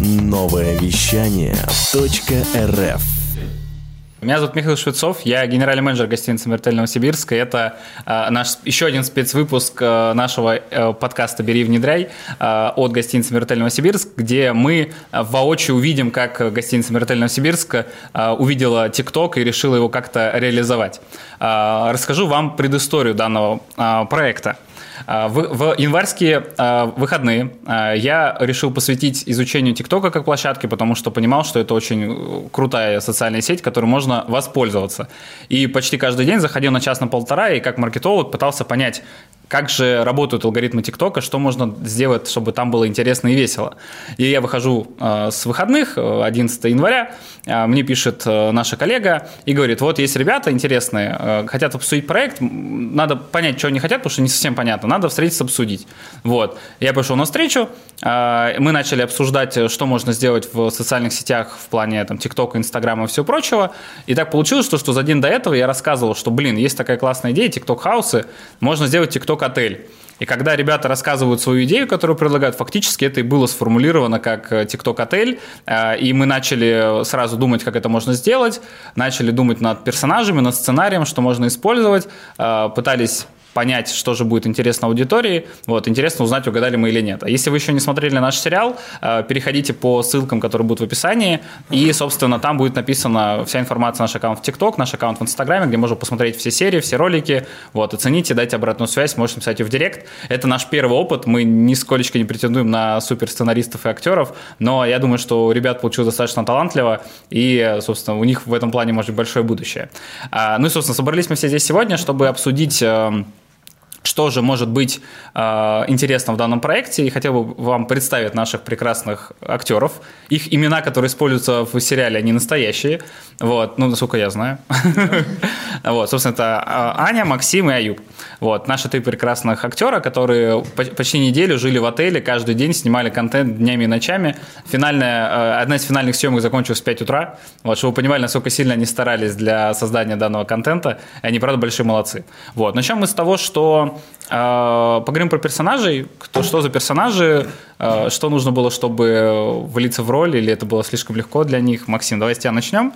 Новое вещание .рф меня зовут Михаил Швецов, я генеральный менеджер гостиницы «Мертель Новосибирска». Это э, наш еще один спецвыпуск э, нашего э, подкаста «Бери, внедряй» э, от гостиницы «Мертель Новосибирск», где мы воочию увидим, как гостиница «Мертель Новосибирск» э, увидела ТикТок и решила его как-то реализовать. Э, расскажу вам предысторию данного э, проекта. А, в, в январские а, выходные а, я решил посвятить изучению ТикТока как площадки, потому что понимал, что это очень э, крутая социальная сеть, которой можно воспользоваться. И почти каждый день заходил на час на полтора и как маркетолог пытался понять, как же работают алгоритмы ТикТока, что можно сделать, чтобы там было интересно и весело. И я выхожу э, с выходных, 11 э, января, э, мне пишет э, наша коллега и говорит, вот есть ребята интересные, э, хотят обсудить проект, надо понять, что они хотят, потому что не совсем понятно, надо встретиться, обсудить. Вот. Я пошел на встречу, э, мы начали обсуждать, что можно сделать в социальных сетях в плане там, ТикТока, Инстаграма и всего прочего. И так получилось, что, что за день до этого я рассказывал, что, блин, есть такая классная идея, ТикТок-хаусы, можно сделать ТикТок TikTok-отель. И когда ребята рассказывают свою идею, которую предлагают, фактически это и было сформулировано как TikTok-отель, э, э, и мы начали сразу думать, как это можно сделать, начали думать над персонажами, над сценарием, что можно использовать, э, пытались понять, что же будет интересно аудитории. Вот, интересно узнать, угадали мы или нет. А если вы еще не смотрели наш сериал, э, переходите по ссылкам, которые будут в описании, и, собственно, там будет написана вся информация наш аккаунт в ТикТок, наш аккаунт в Инстаграме, где можно посмотреть все серии, все ролики, вот, оцените, дайте обратную связь, можете написать ее в Директ. Это наш первый опыт, мы нисколечко не претендуем на супер сценаристов и актеров, но я думаю, что у ребят получилось достаточно талантливо, и, собственно, у них в этом плане может быть большое будущее. А, ну и, собственно, собрались мы все здесь сегодня, чтобы обсудить эм, что же может быть э, интересно в данном проекте. И хотел бы вам представить наших прекрасных актеров. Их имена, которые используются в сериале, они настоящие. Вот, ну, насколько я знаю. Вот, собственно, это а, Аня, Максим и Аюб. Вот, наши три прекрасных актера, которые почти неделю жили в отеле, каждый день снимали контент днями и ночами. Финальная, э, одна из финальных съемок закончилась в 5 утра. Вот, чтобы вы понимали, насколько сильно они старались для создания данного контента. Они, правда, большие молодцы. Вот, начнем мы с того, что э, поговорим про персонажей. Кто, что за персонажи, э, что нужно было, чтобы влиться в роль, или это было слишком легко для них. Максим, давай с тебя начнем.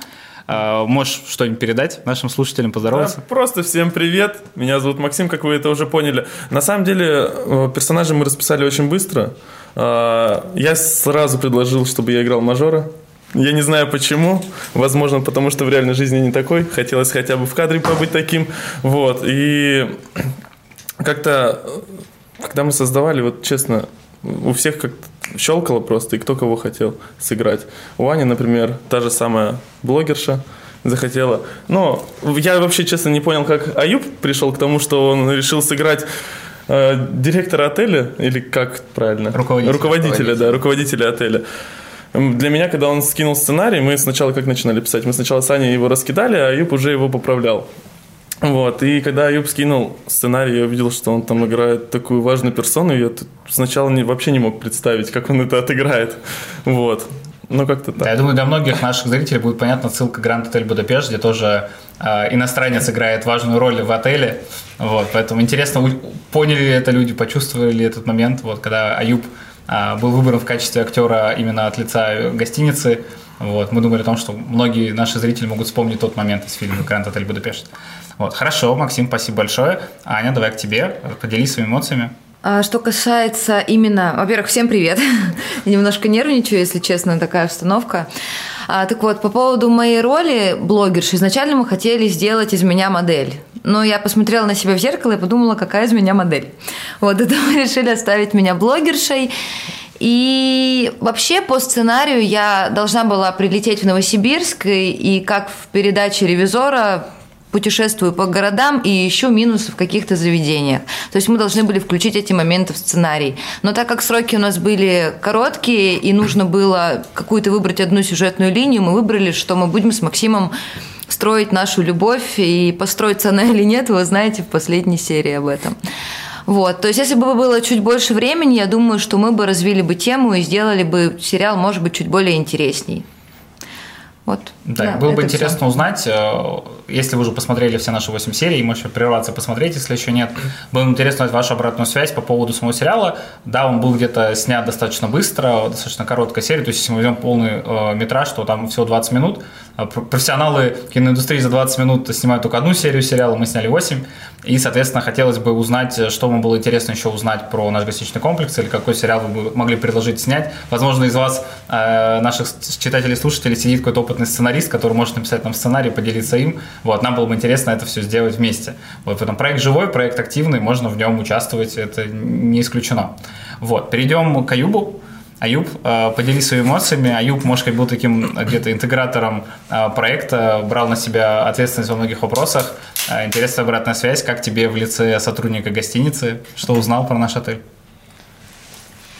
Uh, можешь что-нибудь передать нашим слушателям, поздороваться? Да, просто всем привет. Меня зовут Максим, как вы это уже поняли. На самом деле, э, персонажа мы расписали очень быстро. Uh, я сразу предложил, чтобы я играл мажора. Я не знаю почему. Возможно, потому что в реальной жизни не такой. Хотелось хотя бы в кадре побыть таким. Вот. И как-то, когда мы создавали, вот честно, у всех как щелкало просто, и кто кого хотел сыграть. У Ани, например, та же самая блогерша захотела. Но я вообще, честно, не понял, как Аюб пришел к тому, что он решил сыграть э, директора отеля, или как правильно? Руководителя. Руководителя, руководителя. да, руководителя отеля. Для меня, когда он скинул сценарий, мы сначала как начинали писать? Мы сначала с Аней его раскидали, а Аюб уже его поправлял. Вот, и когда Юб скинул сценарий, я увидел, что он там играет такую важную персону, я сначала не, вообще не мог представить, как он это отыграет. Вот. Ну, как-то так. Да, я думаю, для многих наших зрителей будет понятна ссылка Гранд Отель Будапешт, где тоже э, иностранец играет важную роль в отеле. Вот, поэтому интересно, поняли ли это люди, почувствовали ли этот момент, вот, когда Аюб э, был выбран в качестве актера именно от лица гостиницы. Вот, мы думали о том, что многие наши зрители могут вспомнить тот момент из фильма «Гранд Отель Будапешт». Вот, хорошо, Максим, спасибо большое. Аня, давай к тебе, поделись своими эмоциями. А, что касается именно, во-первых, всем привет. Немножко нервничаю, если честно, такая установка. А, так вот, по поводу моей роли блогерши, изначально мы хотели сделать из меня модель. Но я посмотрела на себя в зеркало и подумала, какая из меня модель. Вот, это мы решили оставить меня блогершей. И вообще по сценарию я должна была прилететь в Новосибирск, и, и как в передаче «Ревизора» путешествую по городам и ищу минусы в каких-то заведениях. То есть мы должны были включить эти моменты в сценарий. Но так как сроки у нас были короткие и нужно было какую-то выбрать одну сюжетную линию, мы выбрали, что мы будем с Максимом строить нашу любовь и построиться она или нет, вы знаете в последней серии об этом. Вот, то есть, если бы было чуть больше времени, я думаю, что мы бы развили бы тему и сделали бы сериал, может быть, чуть более интересней. Вот. Да, Да, было бы интересно всё. узнать, э, если вы уже посмотрели все наши 8 серий, можете прерваться и посмотреть, если еще нет. Было бы интересно узнать вашу обратную связь по поводу самого сериала. Да, он был где-то снят достаточно быстро, достаточно короткая серия, то есть если мы возьмем полный э, метраж, то там всего 20 минут. А пр- Профессионалы киноиндустрии за 20 минут снимают только одну серию сериала, мы сняли 8. И, соответственно, хотелось бы узнать, э, что вам было интересно еще узнать про наш гостиничный комплекс, или какой сериал вы могли предложить снять. Возможно, из вас, э, наших читателей и слушателей, сидит какой-то опытный сценарист, который может написать нам сценарий, поделиться им. Вот, нам было бы интересно это все сделать вместе. Вот, поэтому проект живой, проект активный, можно в нем участвовать, это не исключено. Вот, перейдем к Аюбу. Аюб, э, поделись своими эмоциями. Аюб, может, как был таким э, где-то интегратором э, проекта, брал на себя ответственность во многих вопросах. Интересная обратная связь. Как тебе в лице сотрудника гостиницы? Что узнал про наш отель?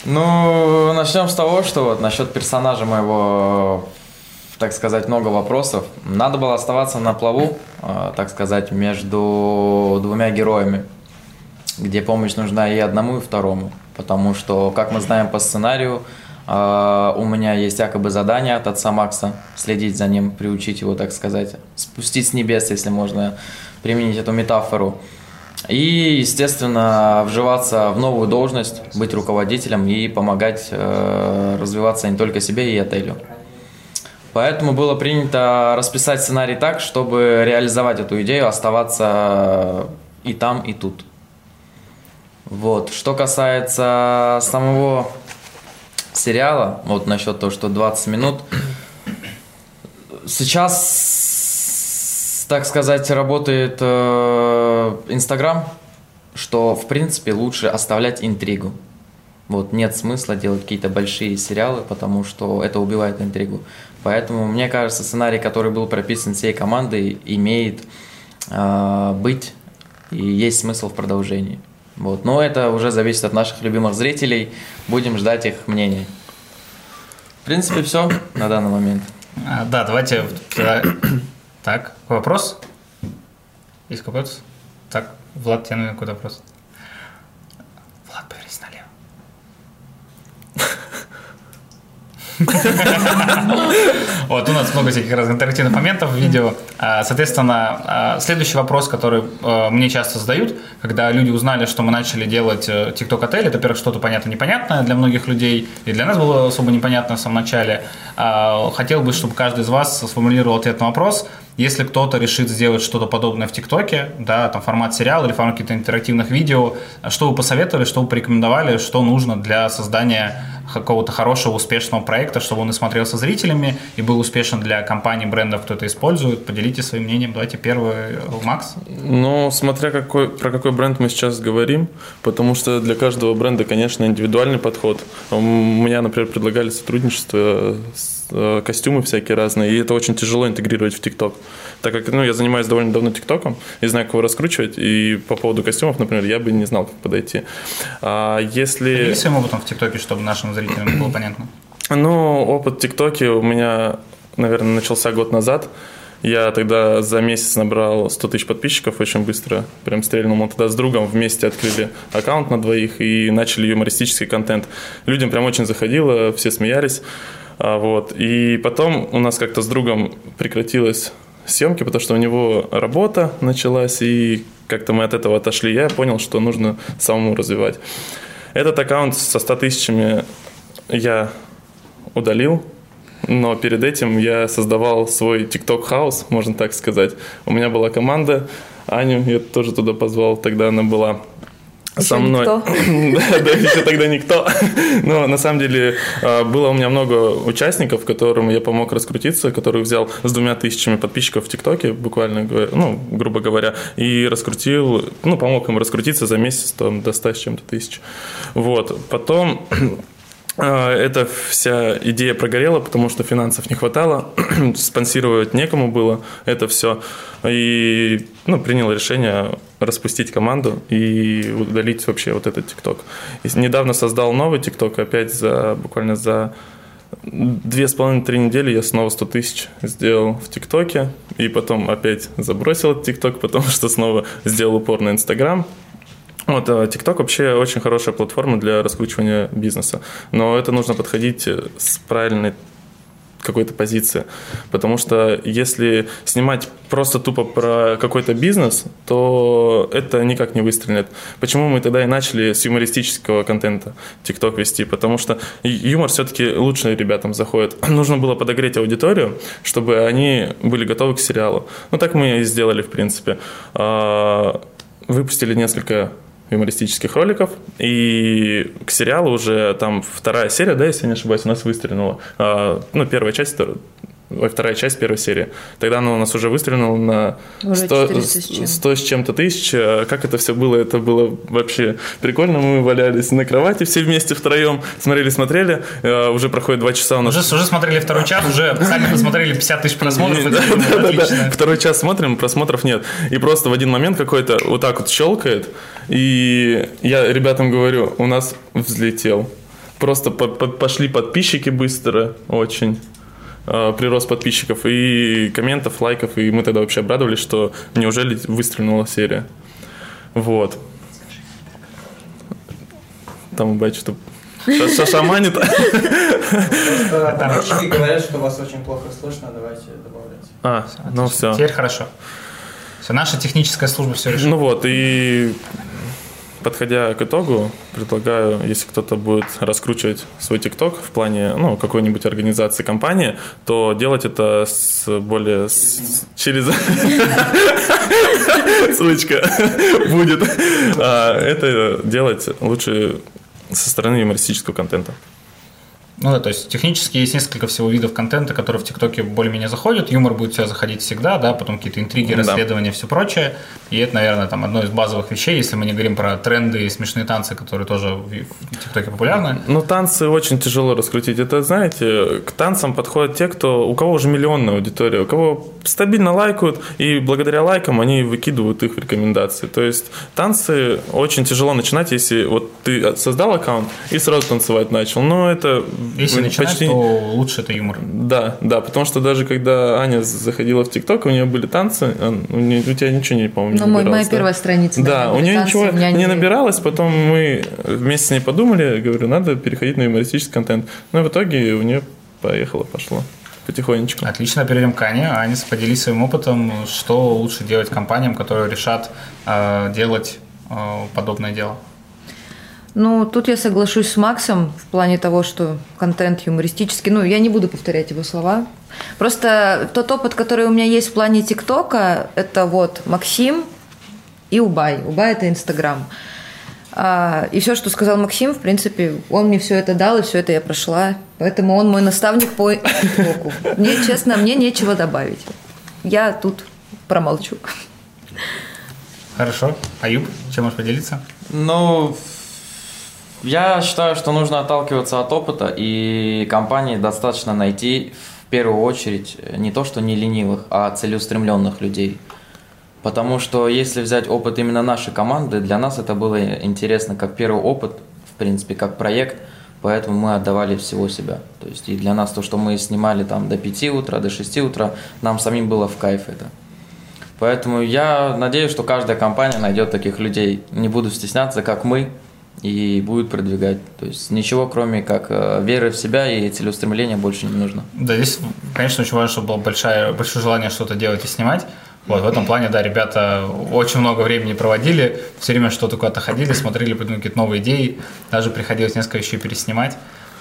Ну, начнем с того, что вот насчет персонажа моего, так сказать, много вопросов. Надо было оставаться на плаву, э, так сказать, между двумя героями, где помощь нужна и одному, и второму. Потому что, как мы знаем по сценарию, э, у меня есть якобы задание от отца Макса следить за ним, приучить его, так сказать, спустить с небес, если можно применить эту метафору. И, естественно, вживаться в новую должность, быть руководителем и помогать э, развиваться не только себе и отелю. Поэтому было принято расписать сценарий так, чтобы реализовать эту идею, оставаться и там, и тут. Вот. Что касается самого сериала, вот насчет того, что 20 минут, сейчас, так сказать, работает э, Инстаграм, что, в принципе, лучше оставлять интригу. Вот нет смысла делать какие-то большие сериалы, потому что это убивает интригу. Поэтому, мне кажется, сценарий, который был прописан всей командой, имеет э, быть и есть смысл в продолжении. Вот. Но это уже зависит от наших любимых зрителей. Будем ждать их мнений. В принципе, все на данный момент. А, да, давайте... Так, вопрос? Есть вопрос? Так, Влад, тебе, наверное, какой вопрос? Вот, у нас много всяких разных интерактивных моментов в видео. А, Соответственно, а, следующий вопрос, который э, мне часто задают, когда люди узнали, что мы начали делать э, TikTok отель, это, во-первых, что-то понятно непонятное для многих людей, и для нас было особо непонятно в самом начале. А, Хотел бы, чтобы каждый из вас сформулировал ответ на вопрос, если кто-то решит сделать что-то подобное в ТикТоке, да, там формат сериала или формат каких-то интерактивных видео, что вы посоветовали, что вы порекомендовали, что нужно для создания какого-то хорошего, успешного проекта, чтобы он и смотрелся зрителями, и был успешен для компаний, брендов, кто это использует. Поделитесь своим мнением. Давайте первый, Макс. Ну, смотря какой, про какой бренд мы сейчас говорим, потому что для каждого бренда, конечно, индивидуальный подход. У меня, например, предлагали сотрудничество с костюмы всякие разные, и это очень тяжело интегрировать в ТикТок. Так как ну, я занимаюсь довольно давно ТикТоком и знаю, как его раскручивать, и по поводу костюмов, например, я бы не знал, как подойти. А если... Поделись своим опытом в ТикТоке, чтобы нашим зрителям было понятно. Ну, опыт ТикТоке у меня, наверное, начался год назад. Я тогда за месяц набрал 100 тысяч подписчиков очень быстро. Прям стрельнул. Мы тогда с другом вместе открыли аккаунт на двоих и начали юмористический контент. Людям прям очень заходило, все смеялись. А, Вот. И потом у нас как-то с другом прекратилась съемки, потому что у него работа началась, и как-то мы от этого отошли. Я понял, что нужно самому развивать. Этот аккаунт со 100 тысячами я удалил, но перед этим я создавал свой TikTok хаус, можно так сказать. У меня была команда, Аню я тоже туда позвал, тогда она была со Ещё мной. никто. Да, да, еще тогда никто. Но на самом деле э, было у меня много участников, которым я помог раскрутиться, которых взял с двумя тысячами подписчиков в ТикТоке, буквально, ну, грубо говоря, и раскрутил, ну, помог им раскрутиться за месяц там, до 100 с чем-то тысяч. Вот. Потом а, эта вся идея прогорела, потому что финансов не хватало, спонсировать некому было это все. И ну, принял решение распустить команду и удалить вообще вот этот ТикТок. Недавно создал новый ТикТок, опять за буквально за две с половиной-три недели я снова 100 тысяч сделал в ТикТоке, и потом опять забросил ТикТок, потому что снова сделал упор на Инстаграм, вот, а, TikTok вообще очень хорошая платформа для раскручивания бизнеса, но это нужно подходить с правильной какой-то позиции. Потому что если снимать просто тупо про какой-то бизнес, то это никак не выстрелит. Почему мы тогда и начали с юмористического контента TikTok вести? Потому что юмор все-таки лучше ребятам заходит. Нужно было подогреть аудиторию, чтобы они были готовы к сериалу. Ну, так мы и сделали, в принципе. А, выпустили несколько юмористических роликов. И к сериалу уже там вторая серия, да, если я не ошибаюсь, у нас выстрелила. А, ну, первая часть вторая часть первой серии. Тогда она у нас уже выстрелила на 100, 100 с чем-то тысяч. А как это все было? Это было вообще прикольно. Мы валялись на кровати все вместе втроем, смотрели-смотрели. А, уже проходит два часа у нас. Уже, уже смотрели второй час, уже сами посмотрели 50 тысяч просмотров. Да, да, да, да. Второй час смотрим, просмотров нет. И просто в один момент какой-то вот так вот щелкает. И я ребятам говорю, у нас взлетел. Просто пошли подписчики быстро очень. Э, прирост подписчиков и комментов, лайков, и мы тогда вообще обрадовались, что неужели выстрелила серия. Вот. Там бать, что шаманит. Подписчики говорят, что вас очень плохо слышно, давайте добавлять. А, ну все. Теперь хорошо. Все, наша техническая служба все решила. Ну вот, и подходя к итогу, предлагаю, если кто-то будет раскручивать свой ТикТок в плане ну, какой-нибудь организации компании, то делать это с более с, через ссылочка будет. А, это делать лучше со стороны юмористического контента. Ну да, то есть технически есть несколько всего видов контента, которые в ТикТоке более-менее заходят. Юмор будет у заходить всегда, да, потом какие-то интриги, расследования, да. все прочее. И это, наверное, там одно из базовых вещей, если мы не говорим про тренды и смешные танцы, которые тоже в ТикТоке популярны. Ну, танцы очень тяжело раскрутить. Это, знаете, к танцам подходят те, кто, у кого уже миллионная аудитория, у кого стабильно лайкают, и благодаря лайкам они выкидывают их в рекомендации. То есть танцы очень тяжело начинать, если вот ты создал аккаунт и сразу танцевать начал. Но это если начинать, почти... то лучше это юмор. Да, да, потому что даже когда Аня заходила в ТикТок, у нее были танцы, у, нее, у тебя ничего не, по-моему, не Ну, моя да? первая страница. Да, у нее танцы, ничего не, не набиралось, потом мы вместе с ней подумали, говорю, надо переходить на юмористический контент. Ну, и в итоге у нее поехало, пошло потихонечку. Отлично, перейдем к Ане. Аня, поделись своим опытом, что лучше делать компаниям, которые решат э, делать э, подобное дело. Ну, тут я соглашусь с Максом в плане того, что контент юмористический. Ну, я не буду повторять его слова. Просто тот опыт, который у меня есть в плане ТикТока, это вот Максим и Убай. Убай – это Инстаграм. А, и все, что сказал Максим, в принципе, он мне все это дал, и все это я прошла. Поэтому он мой наставник по ТикТоку. Мне, честно, мне нечего добавить. Я тут промолчу. Хорошо. Аюб, чем можешь поделиться? Ну, я считаю, что нужно отталкиваться от опыта, и компании достаточно найти в первую очередь не то, что не ленивых, а целеустремленных людей. Потому что если взять опыт именно нашей команды, для нас это было интересно как первый опыт, в принципе, как проект, поэтому мы отдавали всего себя. То есть и для нас то, что мы снимали там до 5 утра, до 6 утра, нам самим было в кайф это. Поэтому я надеюсь, что каждая компания найдет таких людей. Не буду стесняться, как мы, и будет продвигать. То есть ничего, кроме как э, веры в себя и целеустремления больше не нужно. Да, здесь, конечно, очень важно, чтобы было большое, большое желание что-то делать и снимать. Вот, в этом плане, да, ребята очень много времени проводили, все время что-то куда-то ходили, смотрели, придумали какие-то новые идеи, даже приходилось несколько вещей переснимать.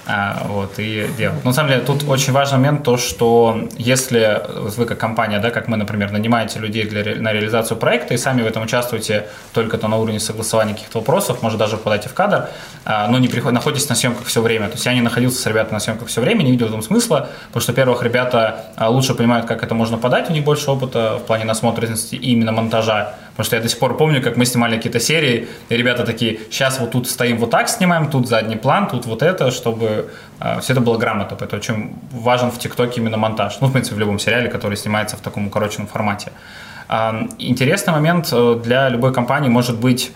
А, вот, и делать. Но на самом деле тут очень важный момент то, что если вы как компания, да, как мы, например, нанимаете людей для, на реализацию проекта и сами в этом участвуете только то на уровне согласования каких-то вопросов, может даже попадаете в кадр, а, но не приходите, находитесь на съемках все время. То есть я не находился с ребятами на съемках все время, не видел в этом смысла, потому что, во-первых, ребята а, лучше понимают, как это можно подать, у них больше опыта в плане насмотренности и именно монтажа, Потому что я до сих пор помню, как мы снимали какие-то серии, и ребята такие, сейчас вот тут стоим вот так снимаем, тут задний план, тут вот это, чтобы э, все это было грамотно. Поэтому очень важен в ТикТоке именно монтаж. Ну, в принципе, в любом сериале, который снимается в таком укороченном формате. Э, интересный момент э, для любой компании может быть,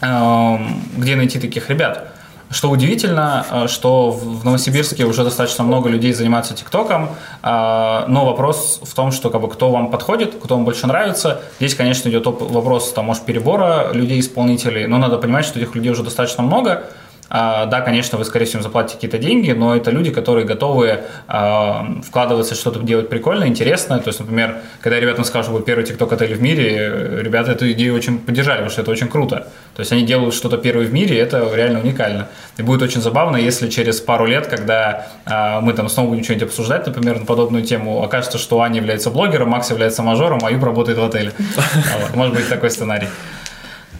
э, где найти таких ребят. Что удивительно, э, что в Новосибирске уже достаточно много людей занимаются ТикТоком, э, но вопрос в том, что как бы, кто вам подходит, кто вам больше нравится. Здесь, конечно, идет вопрос, там, может, перебора людей-исполнителей, но надо понимать, что этих людей уже достаточно много, А, да, конечно, вы, скорее всего, заплатите какие-то деньги, но это люди, которые готовы а, вкладываться, что-то делать прикольное, интересное. То есть, например, когда ребятам скажут, вы первый TikTok-отель в мире, ребята эту идею очень поддержали, потому что это очень круто. То есть, они делают что-то первое в мире, и это реально уникально. И будет очень забавно, если через пару лет, когда а, мы там снова будем что-нибудь обсуждать, например, на подобную тему, окажется, что Аня является блогером, Макс является мажором, а Юб работает в отеле. Может быть такой сценарий.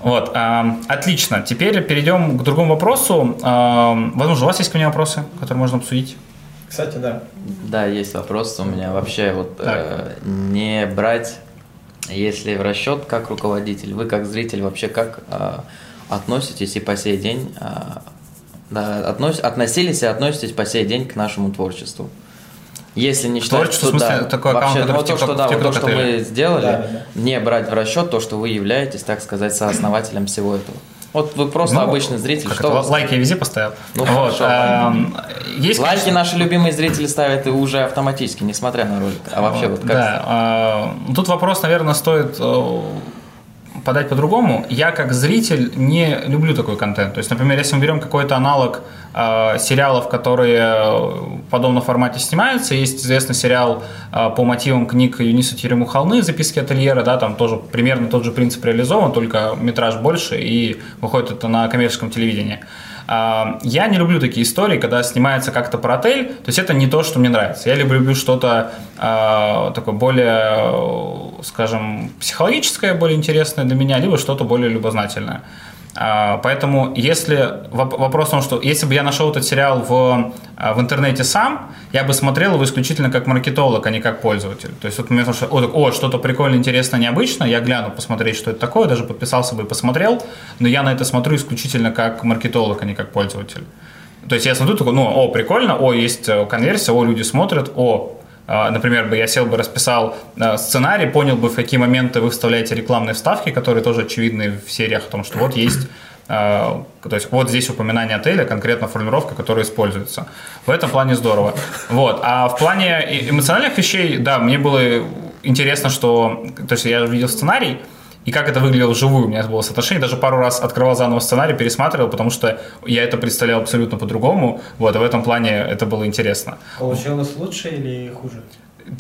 Вот, отлично. Теперь перейдем к другому вопросу. Возможно, у вас есть ко мне вопросы, которые можно обсудить? Кстати, да. Да, есть вопрос у меня. Вообще, вот э, не брать, если в расчет как руководитель, вы как зритель вообще как э, относитесь и по сей день, э, да, относ, относились и относитесь по сей день к нашему творчеству? Если не считать, что в смысле, да, такой вообще, аккаунт, ну, вот в то, что, да, вот то, что мы сделали, Да, да, не брать в расчет то, что вы являетесь, так сказать, сооснователем всего этого. Вот вы просто Ну, обычный зритель, Как что это, лайки я везде поставил. Ну, вот, хорошо, эм, есть, Лайки конечно, наши любимые зрители ставят и уже автоматически, несмотря на ролик. А вообще вот как? Да, э, тут вопрос, наверное, стоит э, подать по-другому. Я как зритель не люблю такой контент. То есть, например, если мы берем какой-то аналог э, сериалов, которые в подобном формате снимаются, есть известный сериал э, по мотивам книг Юниса Терему «Холмы. Записки ательера», да, там тоже примерно тот же принцип реализован, только метраж больше, и выходит это на коммерческом телевидении. Я не люблю такие истории, когда снимается как-то про отель. То есть это не то, что мне нравится. Я люблю что-то а, такое более, скажем, психологическое, более интересное для меня, либо что-то более любознательное. А, Поэтому, если воп- вопрос в том, что если бы я нашел этот сериал в, а, в интернете сам, я бы смотрел его исключительно как маркетолог, а не как пользователь. То есть вот мне кажется, о, о, что-то прикольное, интересное, необычное, я гляну посмотреть, что это такое, даже подписался бы и посмотрел, но я на это смотрю исключительно как маркетолог, а не как пользователь. То есть я смотрю, такой, ну, о, прикольно, о, есть э, конверсия, о, люди смотрят, о, Например, бы я сел бы, расписал э, сценарий, понял бы, в какие моменты вы вставляете рекламные вставки, которые тоже очевидны в сериях, о том, что вот есть э, то есть вот здесь упоминание отеля, конкретно формулировка, которая используется. В этом плане здорово. Вот. А в плане эмоциональных вещей, да, мне было интересно, что... То есть я видел сценарий, и как это выглядело вживую. У меня было соотношение. Даже пару раз открывал заново сценарий, пересматривал, потому что я это представлял абсолютно по-другому. Вот, и в этом плане это было интересно. Получилось лучше или хуже?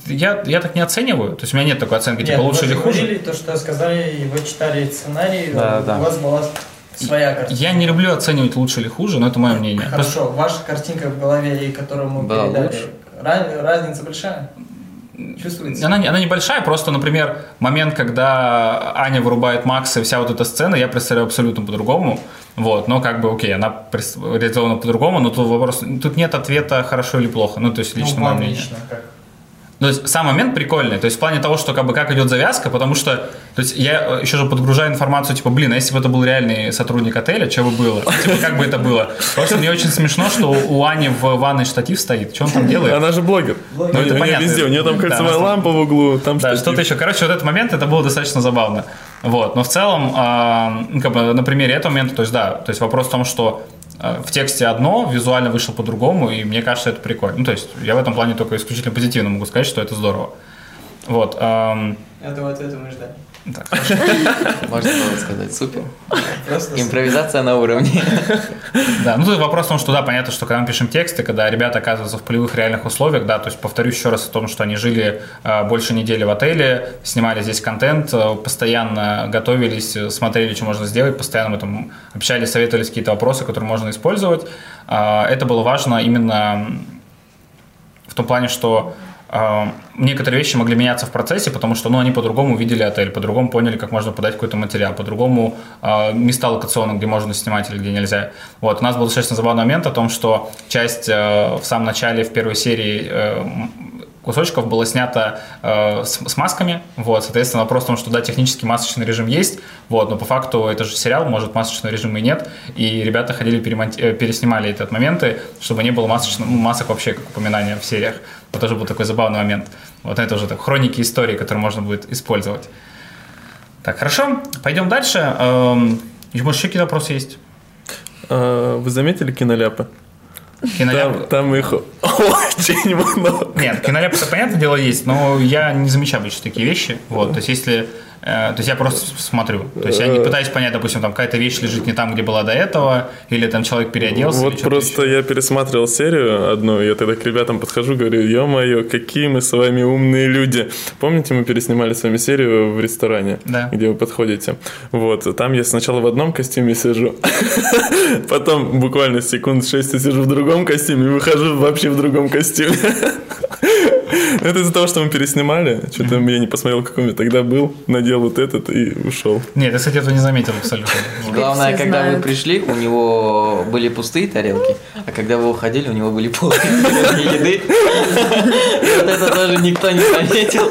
Я, я так не оцениваю. То есть у меня нет такой оценки, типа Нет, лучше вы или же хуже. говорили то, что сказали, и вы читали сценарий, Да, у да. вас была своя картинка. Я не люблю оценивать лучше или хуже, но это мое мнение. Хорошо, ваша картинка в голове, и которую мы Была передали, лучше? ра- разница большая? Чувствуется? Она, она небольшая, просто, например, момент, когда Аня вырубает Макса и вся вот эта сцена, я представляю абсолютно по-другому. Вот, но как бы, окей, она реализована по-другому, но тут вопрос, тут нет ответа хорошо или плохо, ну, то есть лично ну, мое мнение. как? То есть сам момент прикольный, то есть в плане того, что как бы как идет завязка, потому что, то есть я э, еще же подгружаю информацию, типа, блин, а если бы это был реальный сотрудник отеля, что бы было? Типа, как бы это было? Просто мне очень смешно, что у Ани в ванной штатив стоит, что он там делает? Она же блогер. Ну, это у понятно. везде. У нее там кольцевая лампа в углу, там Да, что-то еще. Короче, вот этот момент, это было достаточно забавно. Вот. Но в целом, ну, как бы на примере этого момента, то есть, да, то есть вопрос в том, что в тексте одно, визуально вышло по-другому, и мне кажется, это прикольно. Ну, то есть, я в этом плане только исключительно позитивно могу сказать, что это здорово. Вот. ам, Этого ответа мы ждали. Так. Можно было сказать, супер. Импровизация на уровне. Да, ну тут вопрос в том, что да, понятно, что когда мы пишем тексты, когда ребята оказываются в полевых реальных условиях, да, то есть повторюсь еще раз о том, что они жили э, больше недели в отеле, снимали здесь контент, э, постоянно готовились, э, смотрели, что можно сделать, постоянно мы там общались, советовались какие-то вопросы, которые можно использовать. Э, это было важно именно в том плане, что некоторые вещи могли меняться в процессе, потому что ну, они по-другому видели отель, по-другому поняли, как можно подать какой-то материал, по-другому э, места локационно, где можно снимать или где нельзя. Вот, у нас был достаточно забавный момент о том, что часть э, в самом начале, в первой серии э, кусочков было снято э, с, с масками, вот, соответственно, вопрос в том, что да, технически масочный режим есть, вот, но по факту это же сериал, может, масочного режима и нет, и ребята ходили, перемонти- э, переснимали эти моменты, чтобы не было масочных, ну, масок вообще, как упоминания в сериях. Вот тоже был такой забавный момент. Вот это уже так, хроники истории, которые можно будет использовать. Так, хорошо, пойдем дальше. Эм, может, еще какие-то вопросы есть? А, Вы заметили киноляпы? Киноляп... Там, там их очень много. Нет, киноляп, это понятное дело, есть, но я не замечаю больше такие вещи. Вот, то есть, если то есть я просто смотрю. То есть я не пытаюсь понять, допустим, там какая-то вещь лежит не там, где была до этого, или там человек переоделся. Вот просто еще. я пересматривал серию одну, я тогда к ребятам подхожу, говорю, ё-моё, какие мы с вами умные люди. Помните, мы переснимали с вами серию в ресторане, Да. где вы подходите? Вот, там я сначала в одном костюме сижу, потом буквально секунд шесть я сижу в другом костюме и выхожу вообще в другом костюме. Это из-за того, что мы переснимали. Что-то я не посмотрел, какой я тогда был. Надел вот этот и ушел. Нет, я, кстати, этого не заметил абсолютно. Главное, когда вы знают. пришли, у него были пустые тарелки, а когда вы уходили, у него были полные еды. Вот это тоже никто не заметил.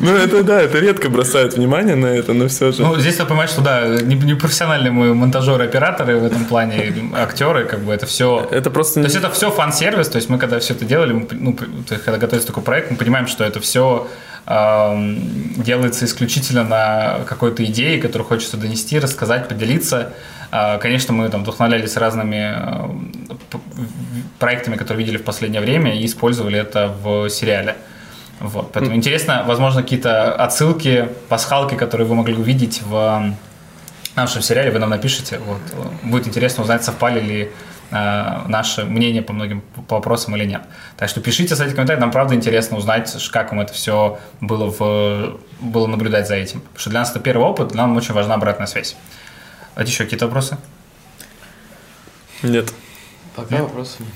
Ну, это да, это редко бросают внимание на это, но все же. Ну, здесь надо понимать, что да, не, не профессиональные мы монтажеры, операторы в этом плане, актеры, как бы это все. Это просто... То есть это все фан-сервис, то есть мы когда все это делали, мы, ну, то когда готовится такой проект, мы понимаем, что это все делается исключительно на какой-то идее, которую хочется донести, рассказать, поделиться. А, Конечно, мы там вдохновлялись разными э, проектами, которые видели в последнее время, и использовали это в сериале. Вот. Поэтому интересно, возможно, какие-то отсылки, пасхалки, которые вы могли увидеть в нашем сериале, вы нам напишите. Вот. Будет интересно узнать, совпали ли э, наши мнения по многим по вопросам или нет. Так что пишите, ставьте комментарии, нам правда интересно узнать, как вам это все было, в, было наблюдать за этим. Потому что для нас это первый опыт, нам очень важна обратная связь. А еще какие-то вопросы? Нет. Пока вопросов нет.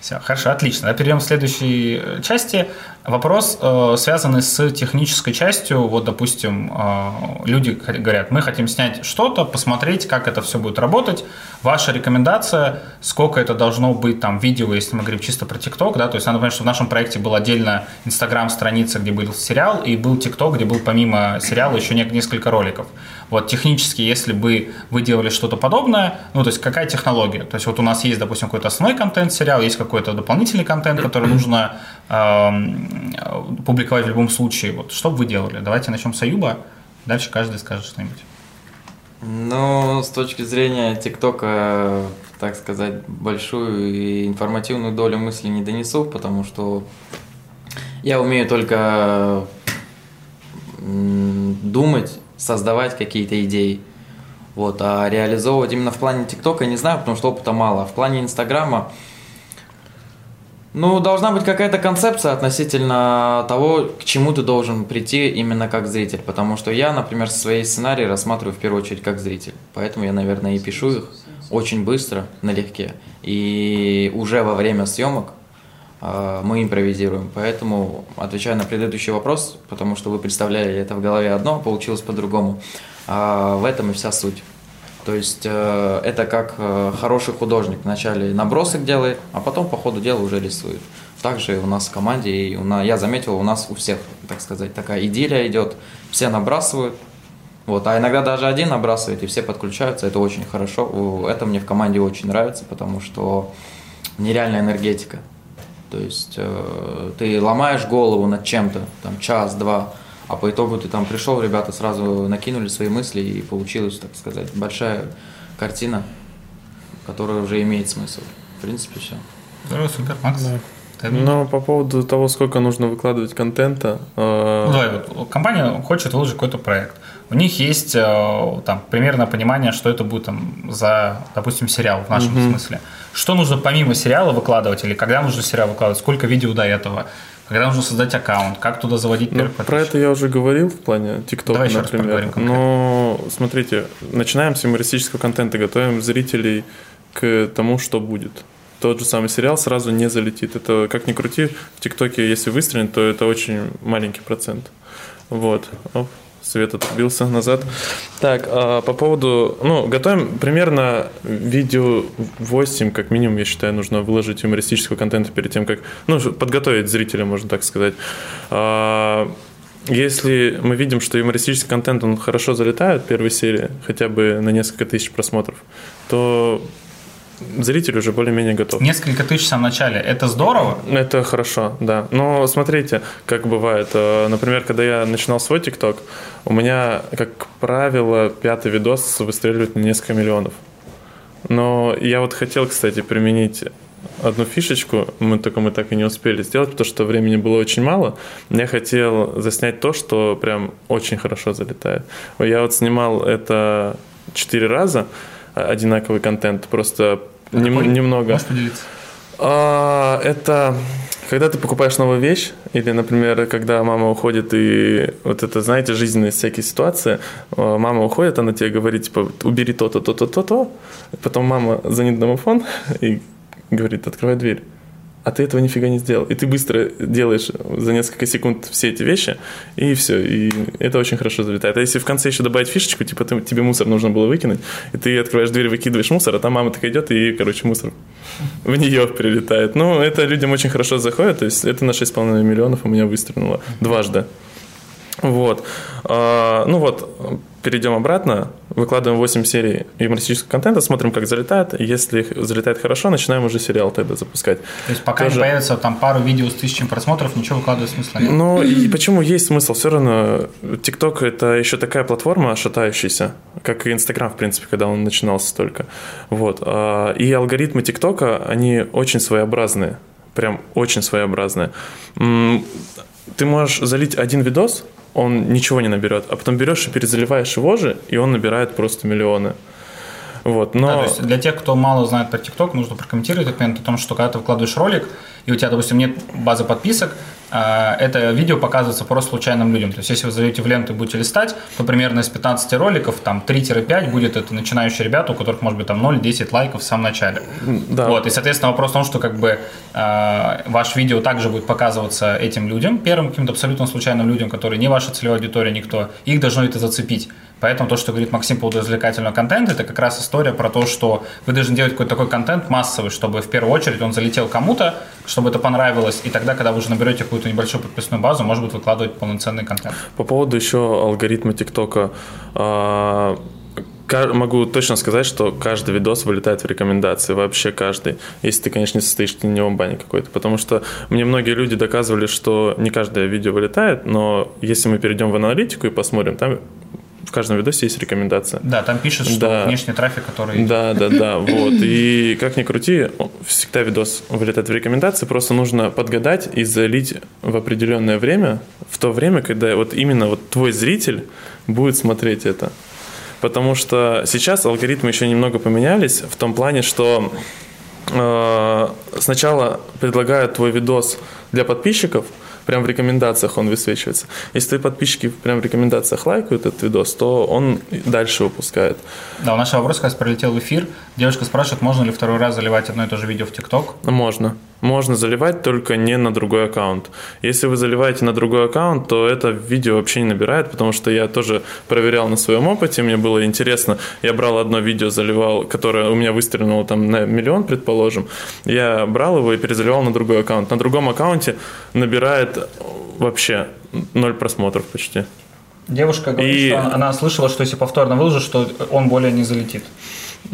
Все, хорошо, отлично. Перейдем к следующей э, части. Вопрос, э, связанный с технической частью. Вот, допустим, э, люди говорят, мы хотим снять что-то, посмотреть, как это все будет работать. Ваша рекомендация, сколько это должно быть там видео, если мы говорим чисто про ТикТок, да, то есть надо понять, что в нашем проекте был отдельно Инстаграм-страница, где был сериал, и был ТикТок, где был помимо сериала еще не- несколько роликов. Вот технически, если бы вы делали что-то подобное, ну, то есть какая технология? То есть вот у нас есть, допустим, какой-то основной контент сериал, есть какой-то дополнительный контент, который нужно эм, э, публиковать в любом случае. Вот что бы вы делали? Давайте начнем с Аюба, дальше каждый скажет что-нибудь. Ну, с точки зрения ТикТока, так сказать, большую и информативную долю мысли не донесу, потому что я умею только думать, создавать какие-то идеи. Вот, а реализовывать именно в плане ТикТока не знаю, потому что опыта мало. В плане Инстаграма, ну, должна быть какая-то концепция относительно того, к чему ты должен прийти именно как зритель. Потому что я, например, свои сценарии рассматриваю в первую очередь как зритель. Поэтому я, наверное, и пишу их очень быстро, налегке. И уже во время съемок мы импровизируем. Поэтому, отвечая на предыдущий вопрос, потому что вы представляли это в голове одно, а получилось по-другому, а в этом и вся суть. То есть э, это как э, хороший художник вначале набросок делает, а потом по ходу дела уже рисует. Также у нас в команде, и у нас, я заметил, у нас у всех, так сказать, такая идиллия идет, все набрасывают, вот, а иногда даже один набрасывает, и все подключаются, это очень хорошо. Это мне в команде очень нравится, потому что нереальная энергетика. То есть э, ты ломаешь голову над чем-то, там час-два, а по итогу ты там пришел, ребята сразу накинули свои мысли, и получилась, так сказать, большая картина, которая уже имеет смысл. В принципе, все. Здорово, супер, Макс. Ты- Но по поводу того, сколько нужно выкладывать контента, э, Ну, давай, вот, компания хочет выложить какой-то проект. У них есть э, там примерное понимание, что это будет там за, допустим, сериал в нашем смысле. Что нужно помимо сериала выкладывать или когда нужно сериал выкладывать, сколько видео до этого, когда нужно создать аккаунт, как туда заводить Ну, про это я уже говорил в плане ТикТока, Давай еще раз например. конкретно. Но смотрите, начинаем с юмористического контента, готовим зрителей к тому, что будет. Тот же самый сериал сразу не залетит. Это как ни крути, в ТикТоке, если выстрелит, то это очень маленький процент. Вот. Оп, свет отрубился назад. Так, а по поводу... Ну, готовим примерно видео 8, как минимум, я считаю, нужно выложить юмористического контента перед тем, как... Ну, подготовить зрителя, можно так сказать. А, если мы видим, что юмористический контент, он хорошо залетает в первой серии, хотя бы на несколько тысяч просмотров, то зритель уже более-менее готов. Несколько тысяч в самом начале. Это здорово. Это хорошо, да. Но смотрите, как бывает. Э, Например, когда я начинал свой ТикТок, у меня, как правило, пятый видос выстреливает на несколько миллионов. Но я вот хотел, кстати, применить одну фишечку, мы только мы так и не успели сделать, потому что времени было очень мало. Я хотел заснять то, что прям очень хорошо залетает. Я вот снимал это четыре раза, одинаковый контент, просто нем- немного. А, это когда ты покупаешь новую вещь, или, например, когда мама уходит, и вот это, знаете, жизненные всякие ситуации, а, мама уходит, она тебе говорит, типа, убери то-то, то-то, то-то, потом мама звонит домофон и говорит, открывай дверь. А ты этого нифига не сделал. И ты быстро делаешь за несколько секунд все эти вещи, и все. И это очень хорошо залетает. А если в конце еще добавить фишечку, типа ты- тебе мусор нужно было выкинуть, и ты открываешь дверь, выкидываешь мусор, а там мама такая идет, и, короче, мусор в нее прилетает. Ну, это людям очень хорошо заходит. То есть это на 6,5 миллионов у меня выстрелило дважды. Вот. А, ну вот, перейдем обратно. Выкладываем 8 серий юмористического контента, смотрим, как залетает. Если их залетает хорошо, начинаем уже сериал тогда запускать. То есть пока Тоже- не появится там пару видео с тысячами просмотров, ничего выкладывать смысла нет. Ну, и почему есть смысл? Все равно TikTok это еще такая платформа шатающаяся, как и Instagram, в принципе, когда он начинался только. Вот. А, И алгоритмы TikTok, они очень своеобразные. Прям очень своеобразные. Ты можешь залить один видос, он ничего не наберет, а потом берешь и перезаливаешь его же, и он набирает просто миллионы. Вот, но... Да, то есть для тех, кто мало знает про ТикТок, нужно прокомментировать этот момент о том, что когда ты выкладываешь ролик, и у тебя, допустим, нет базы подписок, это видео показывается просто случайным людям. То есть если вы зайдете в ленту и будете листать, то примерно из 15 роликов там 3-5 будет это начинающие ребята, у которых может быть там 0-10 лайков в самом начале. Да. Вот, и, соответственно, вопрос в том, что как бы э, ваше видео также будет показываться этим людям, первым каким-то абсолютно случайным людям, которые не ваша целевая аудитория, никто, их должно это зацепить. Поэтому то, что говорит Максим по поводу развлекательного контента, это как раз история про то, что вы должны делать какой-то такой контент массовый, чтобы в первую очередь он залетел кому-то, чтобы это понравилось, и тогда, когда вы уже наберете какую-то небольшую подписную базу, может быть, выкладывать полноценный контент. По поводу еще алгоритма ТикТока. а, Могу точно сказать, что каждый видос вылетает в рекомендации, вообще каждый. Если ты, конечно, не состоишь в теневом бане какой-то. Потому что мне многие люди доказывали, что не каждое видео вылетает, но если мы перейдем в аналитику и посмотрим, там в каждом видосе есть рекомендация. Да, там пишет, что Да. внешний трафик, который... Да, да, да, вот. И как ни крути, всегда видос вылетает в рекомендации, просто нужно подгадать и залить в определенное время, в то время, когда вот именно вот твой зритель будет смотреть это. Потому что сейчас алгоритмы еще немного поменялись в том плане, что э, сначала предлагают твой видос для подписчиков, прям в рекомендациях он высвечивается. Если твои подписчики прям в рекомендациях лайкают этот видос, то он дальше выпускает. Да, у нашего вопрос, когда пролетел в эфир, девушка спрашивает, можно ли второй раз заливать одно и то же видео в ТикТок. Можно. Можно заливать, только не на другой аккаунт. Если вы заливаете на другой аккаунт, то это видео вообще не набирает, потому что я тоже проверял на своем опыте, мне было интересно. Я брал одно видео, заливал, которое у меня выстрелило там на миллион, предположим. Я брал его и перезаливал на другой аккаунт. На другом аккаунте набирает вообще ноль просмотров почти. Девушка говорит, И- что она слышала, что если повторно выложишь, что он более не залетит.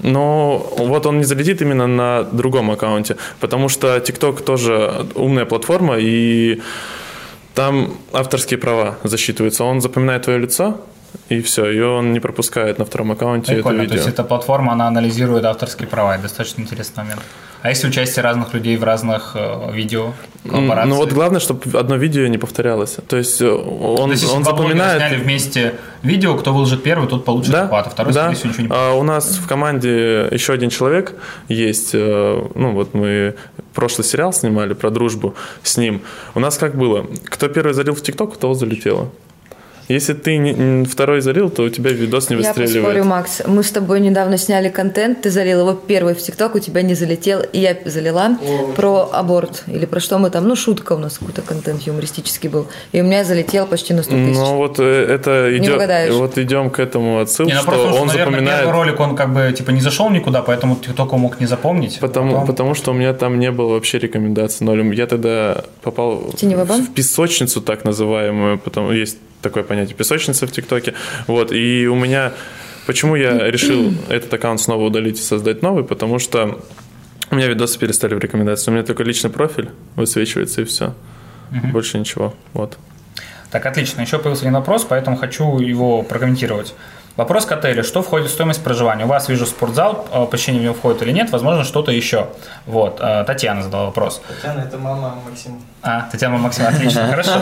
Но вот он не залетит именно на другом аккаунте, потому что TikTok тоже умная платформа, и там авторские права засчитываются. Он запоминает твое лицо, и все, и он не пропускает на втором аккаунте это Прикольно, то видео. есть эта платформа, она анализирует авторские права, это достаточно интересный момент. А если участие разных людей в разных э, видео? Ну вот главное, чтобы одно видео не повторялось. То есть э, он, То есть, он запоминает... сняли вместе видео, кто выложит первый, тот получит Да, охват, а второй, да. всего, ничего не А, у нас в команде еще один человек есть. э, Ну, вот мы прошлый сериал снимали про дружбу с ним. У нас как было? Кто первый залил в ТикТок, того залетело. Если ты не- второй залил, то у тебя видос не Я выстреливает. поспорю, Макс. Мы с тобой недавно сняли контент, ты залил его первый в ТикТок, у тебя не залетел, и я залила про аборт. Или про что мы там, ну, шутка у нас какой-то контент юмористический был. И у меня залетел почти на 100 тысяч. Ну вот э, это идет, вот идем к этому отсылу, Не, ну что просто, он наверное, запоминает. первый ролик, он как бы, типа, не зашел никуда, поэтому ТикТок мог не запомнить. Потому, Потом- потому что у меня там не было вообще рекомендаций ноль. Я тогда попал бан? в песочницу так называемую, потому есть такое понятие песочница в ТикТоке. Вот, и у меня... Почему я решил этот аккаунт снова удалить и создать новый? Потому что у меня видосы перестали в рекомендации. У меня только личный профиль высвечивается и все. Больше ничего. Вот. Так, отлично. Еще появился один вопрос, поэтому хочу его прокомментировать. Вопрос к отелю. Что входит в стоимость проживания? У вас, вижу, спортзал, э, посещение в него входит или нет? Возможно, что-то еще. Вот. э, Татьяна задала вопрос. Татьяна, это мама Максима. А, Татьяна Максим, отлично, хорошо.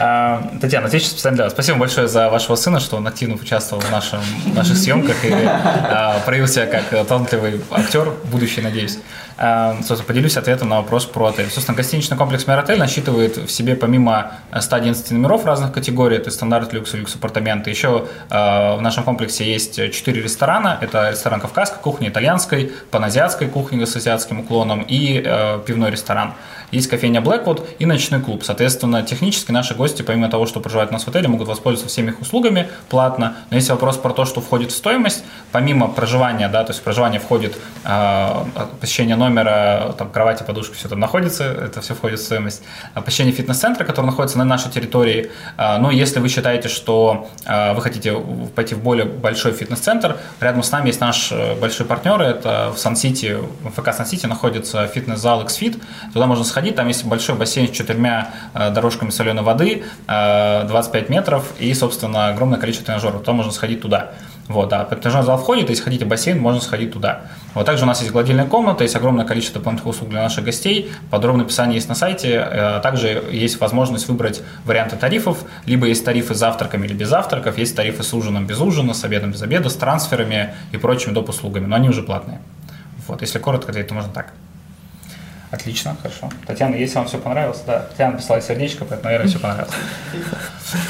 А, Татьяна, отлично специально для вас. Спасибо большое за вашего сына, что он активно участвовал в, нашем, в наших съемках и а, проявил себя как талантливый актер, будущий, надеюсь. А, собственно, поделюсь ответом на вопрос про отель. Собственно, гостиничный комплекс Миротель насчитывает в себе помимо 111 номеров разных категорий, это стандарт, люкс, люкс апартаменты, еще а, в нашем комплексе есть 4 ресторана. Это ресторан кавказской кухни, итальянской, паназиатской кухни с азиатским уклоном и э, пивной ресторан есть кофейня Blackwood и ночной клуб. Соответственно, технически наши гости, помимо того, что проживают у нас в отеле, могут воспользоваться всеми их услугами платно. Но если вопрос про то, что входит в стоимость, помимо проживания, да, то есть проживание входит э, посещение номера, там, кровати, подушки, все там находится, это все входит в стоимость. А посещение фитнес-центра, который находится на нашей территории. Э, но если вы считаете, что э, вы хотите пойти в более большой фитнес-центр, рядом с нами есть наш э, большой партнер, это в Сан-Сити, в ФК Сан-Сити находится фитнес-зал XFIT. Туда можно сходить сходить, там есть большой бассейн с четырьмя э, дорожками соленой воды, 25 э, метров и, собственно, огромное количество тренажеров. Там можно сходить туда. Вот, да, тренажерный зал входит, если хотите бассейн, можно сходить туда. Вот также у нас есть гладильная комната, есть огромное количество дополнительных услуг для наших гостей. Подробное описание есть на сайте. Э, также есть возможность выбрать варианты тарифов. Либо есть тарифы с завтраками или без завтраков, есть тарифы с ужином без ужина, с обедом без обеда, с трансферами и прочими доп. услугами, но они уже платные. Вот, если коротко то можно так. Отлично, хорошо. Татьяна, если вам все понравилось, да, Татьяна писала сердечко, поэтому, наверное, все понравилось.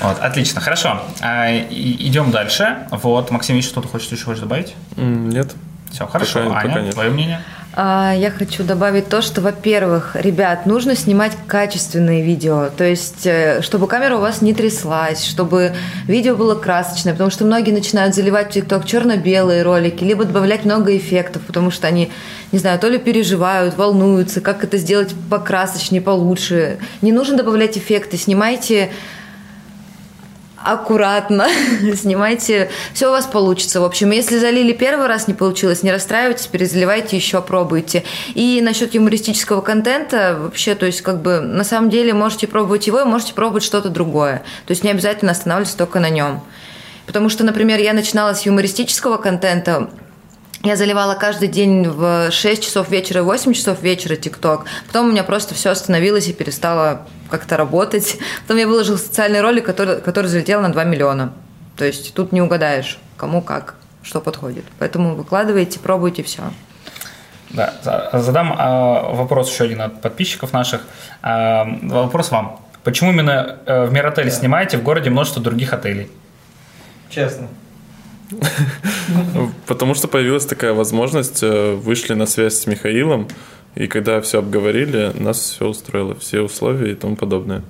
Вот, отлично, хорошо. А, и, идем дальше. Вот, Максим, еще что-то хочешь еще хочешь добавить? Нет. Все, хорошо. Пока, Аня, пока твое мнение? А, я хочу добавить то, что, во-первых, ребят, нужно снимать качественные видео, то есть, э, чтобы камера у вас не тряслась, чтобы видео было красочное, потому что многие начинают заливать в ТикТок черно-белые ролики, либо добавлять много эффектов, потому что они, не знаю, то ли переживают, волнуются, как это сделать покрасочнее, получше. Не нужно добавлять эффекты, снимайте аккуратно, снимайте, все у вас получится. В общем, если залили первый раз, не получилось, не расстраивайтесь, перезаливайте еще, пробуйте. И насчет юмористического контента, вообще, то есть, как бы, на самом деле, можете пробовать его, можете пробовать что-то другое. То есть, не обязательно останавливаться только на нем. Потому что, например, я начинала с юмористического контента, я заливала каждый день в 6 часов вечера, 8 часов вечера ТикТок. Потом у меня просто все остановилось и перестало как-то работать. Потом я выложила социальный ролик, который, который залетел на 2 миллиона. То есть тут не угадаешь, кому как, что подходит. Поэтому выкладывайте, пробуйте все. Да, задам э, вопрос еще один от подписчиков наших. Э, вопрос вам. Почему именно э, в Миротеле да. снимаете, в городе множество других отелей? Честно. Потому что появилась такая возможность, э, вышли на связь с Михаилом, и когда все обговорили, нас все устроило, все условия и тому подобное.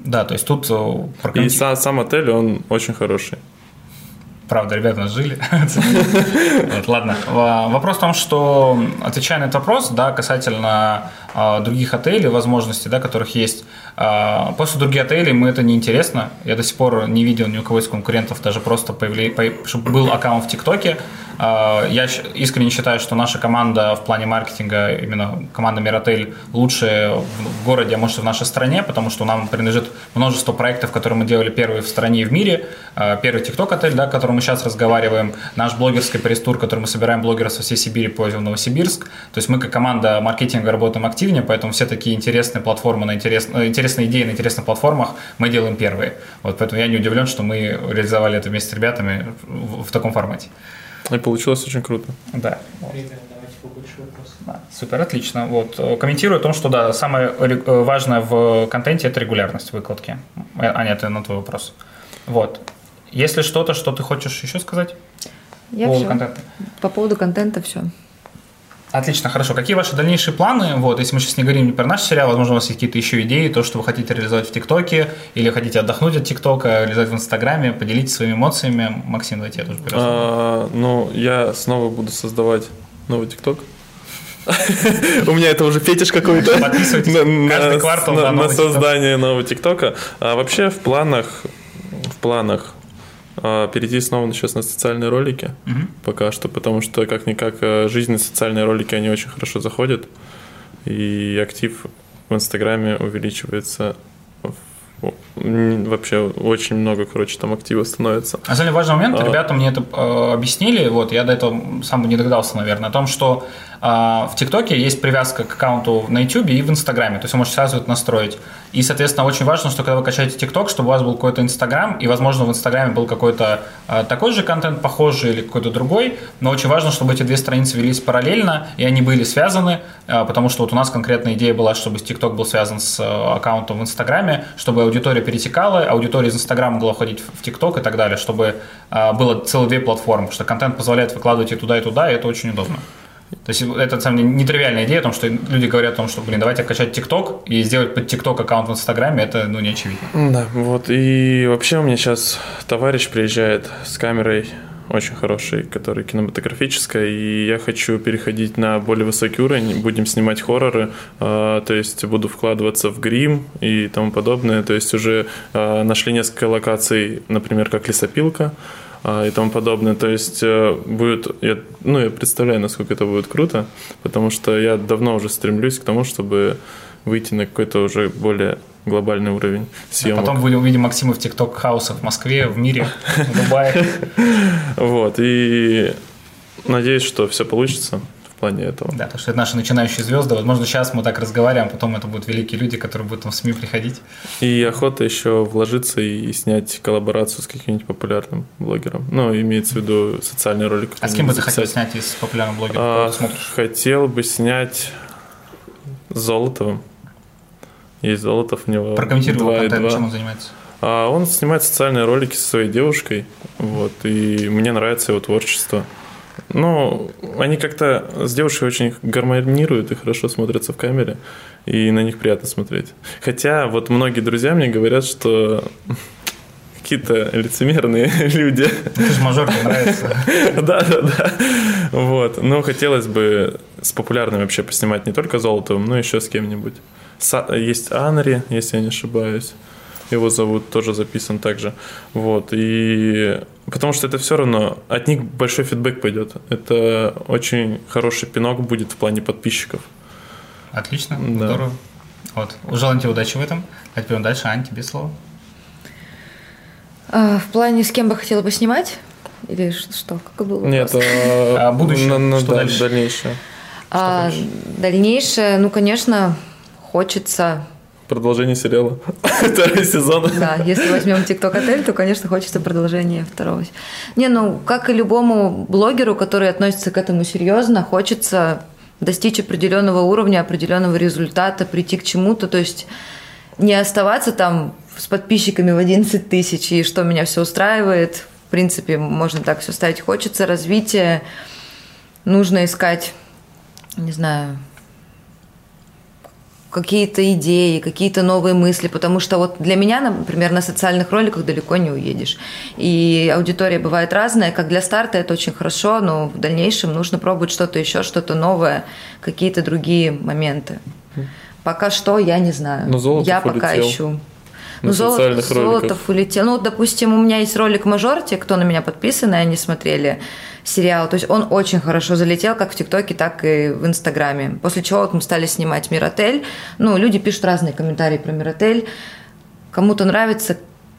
Да, то есть тут... Э, и сам, сам отель, он очень хороший. Правда, ребята нас жили. ладно. Вопрос в том, что, отвечая на этот вопрос, да, касательно а, других отелей, возможностей, да, которых есть, после других отелей мы это неинтересно. Я до сих пор не видел ни у кого из конкурентов даже просто появления, чтобы был аккаунт в ТикТоке, а, я искренне считаю, что наша команда в плане маркетинга, именно команда Миротель, лучшая в городе, а может и в нашей стране, потому что нам принадлежит множество проектов, которые мы делали первые в стране и в мире. А, первый ТикТок-отель, да, о котором мы сейчас разговариваем, наш блогерский пресс-тур, который мы собираем блогеров со всей Сибири по в Новосибирск. То есть мы как команда маркетинга работаем активнее, поэтому все такие интересные платформы на интерес, э, интересные идеи на интересных платформах мы делаем первые. Вот поэтому я не удивлен, что мы реализовали это вместе с ребятами в таком формате. И получилось очень круто. Да. Да, супер, отлично. Вот. Комментирую о том, что да, самое э, важное в контенте – это регулярность выкладки. Э, Аня, это на твой вопрос. Вот. Если что-то, что ты хочешь еще сказать? Я по поводу все. контента? По поводу контента все. Отлично, хорошо. Какие ваши дальнейшие планы? Вот, если мы сейчас не говорим не про наш сериал, возможно, у вас есть какие-то еще идеи, то, что вы хотите реализовать в ТикТоке, или хотите отдохнуть от ТикТока, реализовать в Инстаграме, поделитесь своими эмоциями. Максим, давайте я тоже а, Ну, я снова буду создавать новый ТикТок. У меня это уже фетиш какой-то. Подписывайтесь на создание нового ТикТока. А вообще в планах, в планах а, перейти снова сейчас на социальные ролики угу. пока что, потому что как-никак э, жизненные социальные ролики, они очень хорошо заходят, и актив в Инстаграме увеличивается вообще очень много, короче, там актива становится. На самом деле важный момент, А. ребята мне это э, объяснили, вот я до этого сам не догадался, наверное, о том, что в ТикТоке есть привязка к аккаунту на YouTube и в Инстаграме, то есть вы можете сразу это настроить. И, соответственно, очень важно, что когда вы качаете ТикТок, чтобы у вас был какой-то Инстаграм, и, возможно, в Инстаграме был какой-то э, такой же контент, похожий или какой-то другой, но очень важно, чтобы эти две страницы велись параллельно, и они были связаны, э, потому что вот у нас конкретная идея была, чтобы ТикТок был связан с аккаунтом в Инстаграме, чтобы аудитория перетекала, аудитория из Инстаграма могла ходить в ТикТок и так далее, чтобы было целых две платформы, потому что контент позволяет выкладывать и туда, и туда, и это очень удобно. То есть это, на самом деле, нетривиальная идея о том, что люди говорят о том, что, блин, давайте качать ТикТок и сделать под ТикТок аккаунт в Инстаграме, это, ну, не очевидно. Да, вот. И вообще у меня сейчас товарищ приезжает с камерой очень хорошей, которая кинематографическая, и я хочу переходить на более высокий уровень, будем снимать хорроры, э, то есть буду вкладываться в грим и тому подобное, то есть уже э, нашли несколько локаций, например, как лесопилка, и тому подобное. То есть э, будет, я, ну, я представляю, насколько это будет круто, потому что я давно уже стремлюсь к тому, чтобы выйти на какой-то уже более глобальный уровень А съемок. потом вы увидим Максима в ТикТок хаусах в Москве, в мире, в Дубае. Вот, и надеюсь, что все получится плане этого. Да, потому что это наши начинающие звезды. Возможно, сейчас мы так разговариваем, потом это будут великие люди, которые будут в СМИ приходить. И охота еще вложиться и снять коллаборацию с каким-нибудь популярным блогером. Ну, имеется в виду социальный ролик. А с кем бы ты хотел снять из популярных блогеров? А, хотел бы снять с Золотовым. Есть Золотов, у него Прокомментируй его 2,2. контент, чем он занимается. А он снимает социальные ролики со своей девушкой, вот, и мне нравится его творчество. Ну, они как-то с девушкой очень гармонируют и хорошо смотрятся в камере, и на них приятно смотреть. Хотя вот многие друзья мне говорят, что какие-то лицемерные люди. Ну, Ты же мажор, нравится. Да, да, да. Вот. Но хотелось бы с популярными вообще поснимать не только Золотовым, но еще с кем-нибудь. Есть Анри, если я не ошибаюсь. Его зовут, тоже записан также. Вот. И потому что это все равно от них большой фидбэк пойдет. Это очень хороший пинок будет в плане подписчиков. Отлично, Да. здорово. Вот. Желаю тебе удачи в этом. А теперь дальше, Ань, тебе слово. А, в плане, с кем бы хотела бы снимать? Или что? Как было? Нет, а, А будущее? на- на- Что да, дальше? дальнейшее. А, дальнейшее, ну, конечно, хочется Продолжение сериала. Второй сезон. Да, если возьмем ТикТок отель, то, конечно, хочется продолжения второго. Не, ну, как и любому блогеру, который относится к этому серьезно, хочется достичь определенного уровня, определенного результата, прийти к чему-то, то есть не оставаться там с подписчиками в 11 тысяч, и что меня все устраивает. В принципе, можно так все ставить. Хочется развития, нужно искать, не знаю, какие-то идеи, какие-то новые мысли, потому что вот для меня, например, на социальных роликах далеко не уедешь. И аудитория бывает разная, как для старта это очень хорошо, но в дальнейшем нужно пробовать что-то еще, что-то новое, какие-то другие моменты. Пока что я не знаю. Но Золотов я пока улетел ищу. на Ну, Золотов, роликах. Золотов улетел. Ну, вот, допустим, у меня есть ролик «Мажор», те, кто на меня подписаны, они смотрели сериал. То есть он очень хорошо залетел как в ТикТоке, так и в Инстаграме. После чего вот мы стали снимать «Миротель». Ну, люди пишут разные комментарии про «Миротель». Кому-то нравится,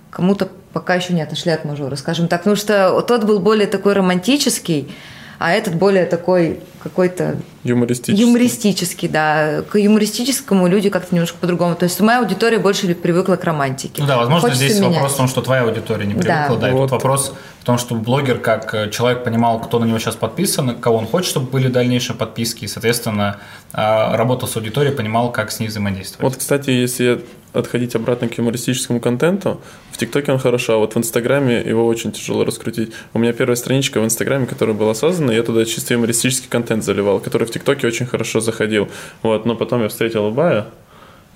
кому-то пока еще не отошли от «Мажора», скажем так. Потому что тот был более такой романтический, а этот более такой какой-то Юмористический. Юмористический, да. К юмористическому люди как-то немножко по-другому. То есть моя аудитория больше привыкла к романтике. Ну да, возможно, Хочется здесь менять. вопрос в том, что твоя аудитория не привыкла, Да. да, и Вот. тут вопрос в том, что блогер, как э, человек понимал, кто на него сейчас подписан, кого он хочет, чтобы были дальнейшие подписки, и, соответственно, а, работал с аудиторией, понимал, как с ней взаимодействовать. Вот, кстати, если отходить обратно к юмористическому контенту, в ТикТоке он хорошо, а вот в Инстаграме его очень тяжело раскрутить. У меня первая страничка в Инстаграме, которая была создана, я туда чисто юмористический контент заливал, который в ТикТоке очень хорошо заходил. Вот, но потом я встретил Убая,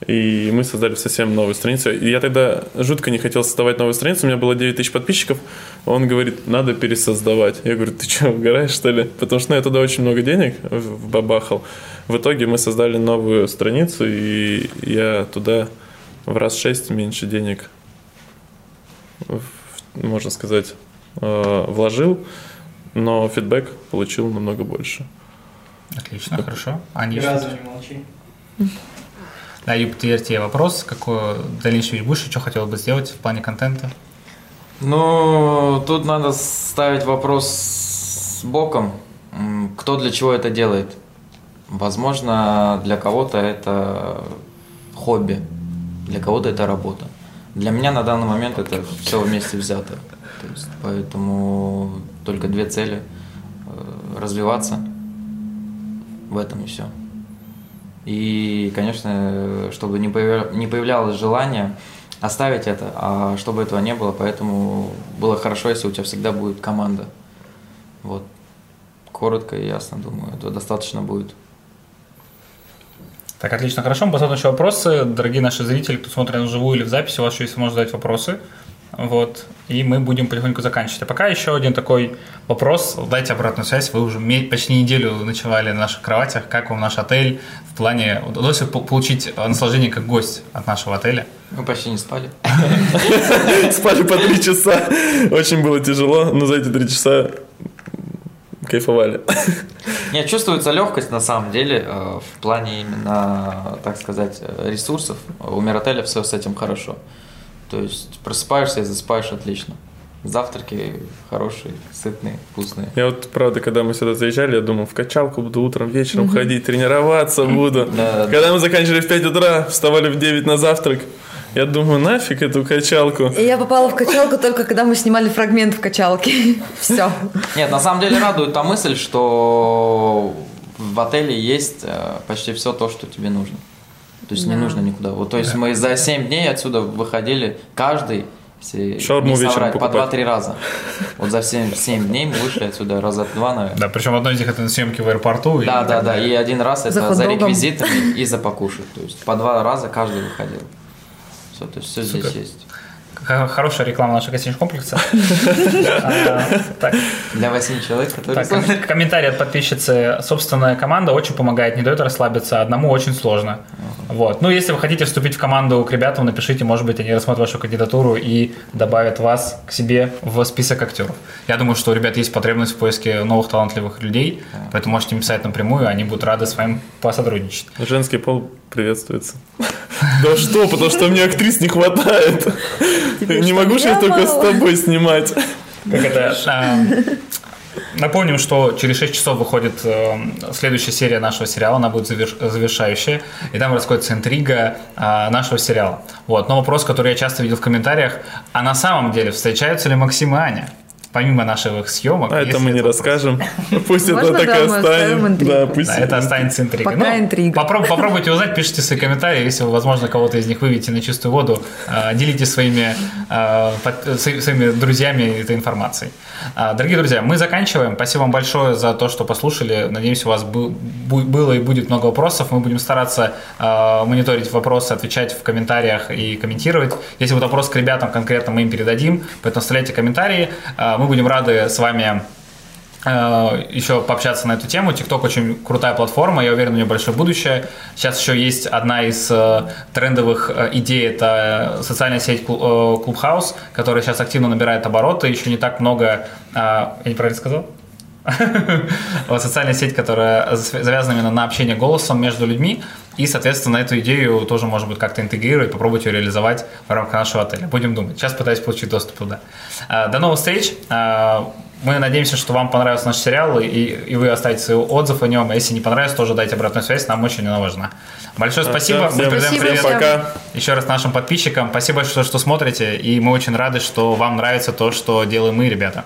и мы создали совсем новую страницу. И я тогда жутко не хотел создавать новую страницу, у меня было 9 тысяч подписчиков. Он говорит, надо пересоздавать. Я говорю, ты что, угораешь, что ли? Потому что ну, я туда очень много денег вбабахал. В итоге мы создали новую страницу, и я туда в раз шесть меньше денег, можно сказать, э, вложил, но фидбэк получил намного больше. Отлично, хорошо. Аня, Ни еще разу не молчи. Да, Юб, теперь тебе вопрос, какой дальнейший будешь, что хотел бы сделать в плане контента? Ну, тут надо ставить вопрос с боком. Кто для чего это делает? Возможно, для кого-то это хобби, для кого-то это работа. Для меня на данный момент это все вместе взято. То есть, поэтому только две цели э, развиваться в этом и все. И, конечно, чтобы не, появля- не появлялось желание оставить это, а чтобы этого не было, поэтому было хорошо, если у тебя всегда будет команда. Вот. Коротко и ясно, думаю, этого достаточно будет. Так, отлично, хорошо. Мы посмотрим еще вопросы. Дорогие наши зрители, кто смотрит на живую или в записи, у вас еще есть возможность задать вопросы. Вот. И мы будем потихоньку заканчивать. А пока еще один такой вопрос. Дайте обратную связь. Вы уже почти неделю ночевали на наших кроватях. Как вам наш отель? В плане... Удалось получить наслаждение как гость от нашего отеля? Мы почти не спали. Спали по три часа. Очень было тяжело, но за эти три часа кайфовали. Нет, чувствуется легкость на самом деле э, в плане именно, так сказать, ресурсов. У Миротеля все с этим хорошо. То есть просыпаешься и засыпаешь отлично. Завтраки хорошие, сытные, вкусные. Я вот, правда, когда мы сюда заезжали, я думал, в качалку буду утром, вечером ходить, тренироваться буду. Да, да. Когда мы заканчивали в 5 утра, вставали в 9 на завтрак, я думаю, нафиг эту качалку. И я попала в качалку только когда мы снимали фрагмент в качалке. Все. Нет, на самом деле радует та мысль, что в отеле есть э, почти все то, что тебе нужно. То есть не Да. нужно никуда. Вот, то есть мы за 7 дней отсюда выходили каждый если Шаурму не соврать, по покупать. 2-3 раза. Вот за 7, 7 дней мы вышли отсюда раза два, наверное. Да, причем одно из них это на съемки в аэропорту. Да, да, да. И один раз За это за хот-догом. реквизитами и за покушать. То есть по два раза каждый выходил. Все, то есть все здесь Супер. есть. Хорошая реклама нашего гостиничного комплекса. А, Так, Для 8 человек, которые комментарий от подписчицы. Собственная команда очень помогает, не дает расслабиться. Одному очень сложно. Вот. Ну, если вы хотите вступить в команду к ребятам, напишите, может быть, они рассмотрят вашу кандидатуру и добавят вас к себе в список актеров. Я думаю, что у ребят есть потребность в поиске новых талантливых людей, поэтому можете им писать напрямую, они будут рады с вами посотрудничать. Женский пол приветствуется. Да что, потому что мне актрис не хватает. Не могу же я только с тобой снимать. Как это? а, Напомним, что через 6 часов выходит э, следующая серия нашего сериала, она будет заверш- завершающая, и там раскроется интрига э, нашего сериала. Вот. Но вопрос, который я часто видел в комментариях, а на самом деле встречаются ли Максим и Аня? Помимо наших съемок. А это мы не расскажем. Пусть это так и мы интригу. Да, пусть. Это останется интригой. Пока интрига. попроб- попробуйте узнать, пишите свои комментарии. Если вы, возможно, кого-то из них выведете на чистую воду, э, делитесь своими, э, своими друзьями этой информацией. А, Дорогие друзья, мы заканчиваем. Спасибо вам большое за то, что послушали. Надеемся, у вас было и будет много вопросов. Мы будем стараться э, мониторить вопросы, отвечать в комментариях и комментировать. Если будет вопрос к ребятам конкретно, мы им передадим. Поэтому оставляйте комментарии. Э, Будем рады с вами э, еще пообщаться на эту тему. TikTok очень крутая платформа, я уверен, у нее большое будущее. Сейчас еще есть одна из э, трендовых э, идей, это социальная сеть Clubhouse, которая сейчас активно набирает обороты, еще не так много... я неправильно сказал? Социальная сеть, которая зав- завязана именно на общение голосом между людьми. И, соответственно, эту идею тоже, может быть, как-то интегрировать, попробовать ее реализовать в рамках нашего отеля. Будем думать. Сейчас пытаюсь получить доступ туда. А, До новых встреч. А, Мы надеемся, что вам понравился наш сериал, и, и вы оставите свой отзыв о нем. А Если не понравится, тоже дайте обратную связь, нам очень она важна. Большое спасибо. Мы всем передаем Спасибо привет всем. Пока. еще раз нашим подписчикам. Спасибо, что, что смотрите, и мы очень рады, что вам нравится то, что делаем мы, ребята.